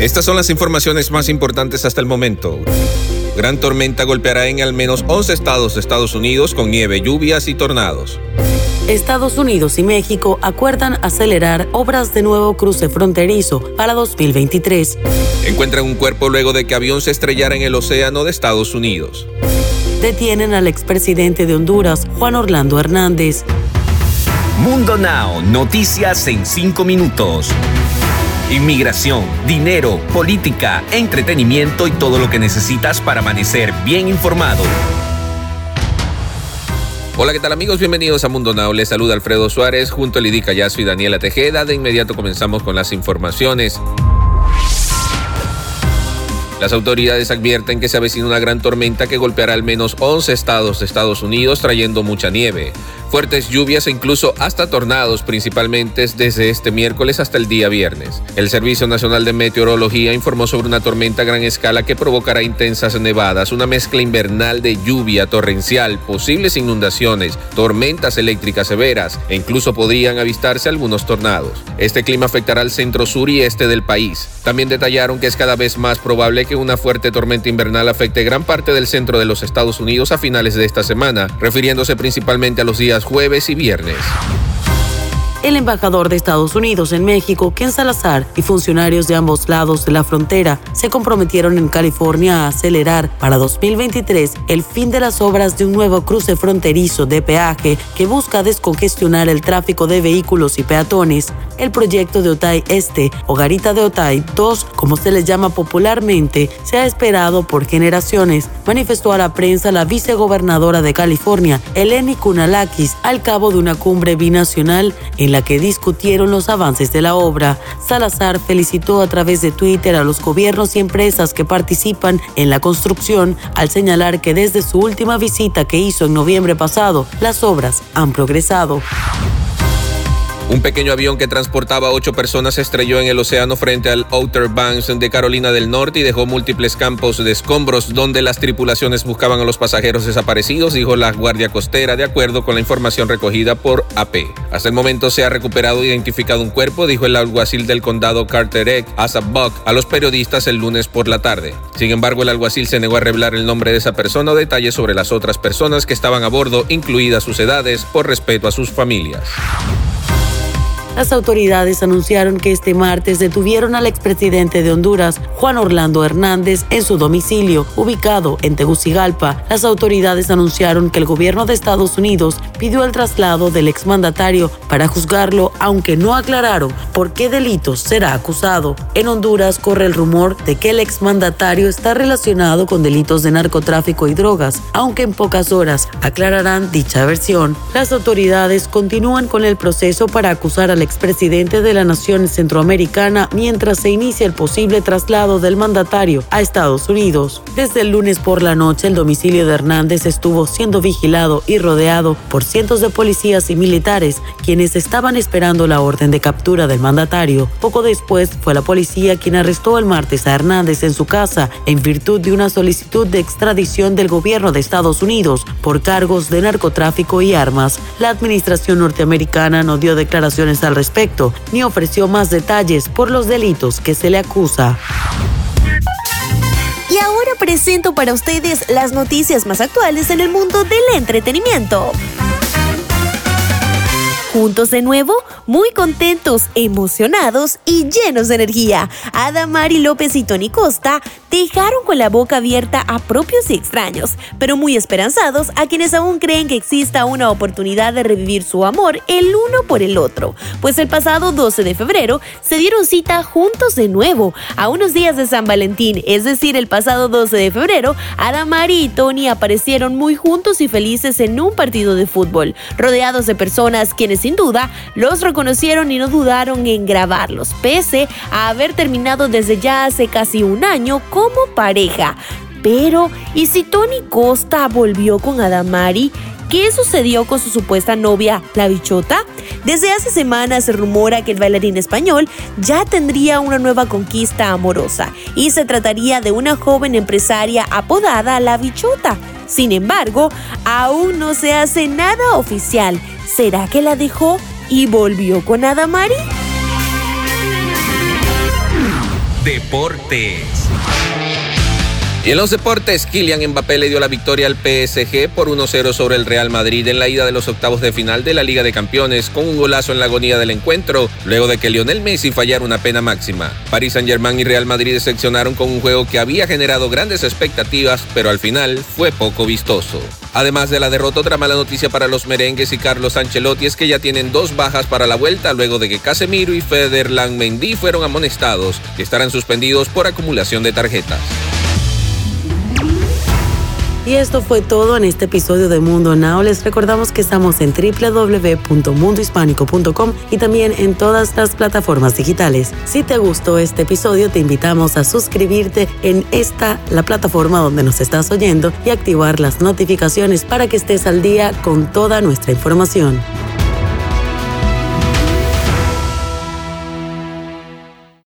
Estas son las informaciones más importantes hasta el momento. Gran tormenta golpeará en al menos 11 estados de Estados Unidos con nieve, lluvias y tornados. Estados Unidos y México acuerdan acelerar obras de nuevo cruce fronterizo para 2023. Encuentran un cuerpo luego de que avión se estrellara en el océano de Estados Unidos. Detienen al expresidente de Honduras, Juan Orlando Hernández. Mundo Now, noticias en 5 minutos. Inmigración, dinero, política, entretenimiento y todo lo que necesitas para amanecer bien informado. Hola, ¿qué tal amigos? Bienvenidos a Mundo Now. Les saluda Alfredo Suárez junto a Lidy Callazo y Daniela Tejeda. De inmediato comenzamos con las informaciones. Las autoridades advierten que se avecina una gran tormenta que golpeará al menos 11 estados de Estados Unidos trayendo mucha nieve fuertes lluvias e incluso hasta tornados, principalmente desde este miércoles hasta el día viernes. El Servicio Nacional de Meteorología informó sobre una tormenta a gran escala que provocará intensas nevadas, una mezcla invernal de lluvia torrencial, posibles inundaciones, tormentas eléctricas severas e incluso podrían avistarse algunos tornados. Este clima afectará al centro sur y este del país. También detallaron que es cada vez más probable que una fuerte tormenta invernal afecte gran parte del centro de los Estados Unidos a finales de esta semana, refiriéndose principalmente a los días jueves y viernes el embajador de Estados Unidos en México, Ken Salazar, y funcionarios de ambos lados de la frontera se comprometieron en California a acelerar para 2023 el fin de las obras de un nuevo cruce fronterizo de peaje que busca descongestionar el tráfico de vehículos y peatones. El proyecto de Otay Este, o Garita de Otay 2, como se le llama popularmente, se ha esperado por generaciones, manifestó a la prensa la vicegobernadora de California, Eleni Kunalakis, al cabo de una cumbre binacional en la que discutieron los avances de la obra. Salazar felicitó a través de Twitter a los gobiernos y empresas que participan en la construcción al señalar que desde su última visita que hizo en noviembre pasado, las obras han progresado. Un pequeño avión que transportaba ocho personas se estrelló en el océano frente al Outer Banks de Carolina del Norte y dejó múltiples campos de escombros donde las tripulaciones buscaban a los pasajeros desaparecidos, dijo la Guardia Costera, de acuerdo con la información recogida por AP. Hasta el momento se ha recuperado e identificado un cuerpo, dijo el alguacil del condado Carteret, Asa Buck, a los periodistas el lunes por la tarde. Sin embargo, el alguacil se negó a revelar el nombre de esa persona o detalles sobre las otras personas que estaban a bordo, incluidas sus edades, por respeto a sus familias. Las autoridades anunciaron que este martes detuvieron al expresidente de Honduras, Juan Orlando Hernández, en su domicilio, ubicado en Tegucigalpa. Las autoridades anunciaron que el gobierno de Estados Unidos pidió el traslado del exmandatario para juzgarlo, aunque no aclararon por qué delitos será acusado. En Honduras corre el rumor de que el exmandatario está relacionado con delitos de narcotráfico y drogas, aunque en pocas horas aclararán dicha versión. Las autoridades continúan con el proceso para acusar al expresidente de la nación centroamericana mientras se inicia el posible traslado del mandatario a Estados Unidos. Desde el lunes por la noche, el domicilio de Hernández estuvo siendo vigilado y rodeado por cientos de policías y militares, quienes estaban esperando la orden de captura del mandatario. Poco después fue la policía quien arrestó el martes a Hernández en su casa en virtud de una solicitud de extradición del gobierno de Estados Unidos por cargos de narcotráfico y armas. La administración norteamericana no dio declaraciones al respecto, ni ofreció más detalles por los delitos que se le acusa. Y ahora presento para ustedes las noticias más actuales en el mundo del entretenimiento. Juntos de nuevo, muy contentos, emocionados y llenos de energía. Adamari López y Tony Costa dejaron con la boca abierta a propios y extraños, pero muy esperanzados a quienes aún creen que exista una oportunidad de revivir su amor el uno por el otro. Pues el pasado 12 de febrero se dieron cita juntos de nuevo, a unos días de San Valentín, es decir, el pasado 12 de febrero, Adamari y Tony aparecieron muy juntos y felices en un partido de fútbol, rodeados de personas quienes sin duda los reconocieron y no dudaron en grabarlos, pese a haber terminado desde ya hace casi un año como pareja. Pero, ¿y si Tony Costa volvió con Adamari? ¿Qué sucedió con su supuesta novia, la bichota? Desde hace semanas se rumora que el bailarín español ya tendría una nueva conquista amorosa y se trataría de una joven empresaria apodada la bichota. Sin embargo, aún no se hace nada oficial ¿Será que la dejó y volvió con Adamari? Deportes. Y en los deportes, Kylian Mbappé le dio la victoria al PSG por 1-0 sobre el Real Madrid en la ida de los octavos de final de la Liga de Campeones con un golazo en la agonía del encuentro, luego de que Lionel Messi fallara una pena máxima. Paris Saint-Germain y Real Madrid decepcionaron con un juego que había generado grandes expectativas, pero al final fue poco vistoso. Además de la derrota, otra mala noticia para los merengues y Carlos Ancelotti es que ya tienen dos bajas para la vuelta luego de que Casemiro y Federland Mendy fueron amonestados y estarán suspendidos por acumulación de tarjetas. Y esto fue todo en este episodio de Mundo Now. Les recordamos que estamos en www.mundohispánico.com y también en todas las plataformas digitales. Si te gustó este episodio, te invitamos a suscribirte en esta, la plataforma donde nos estás oyendo, y activar las notificaciones para que estés al día con toda nuestra información.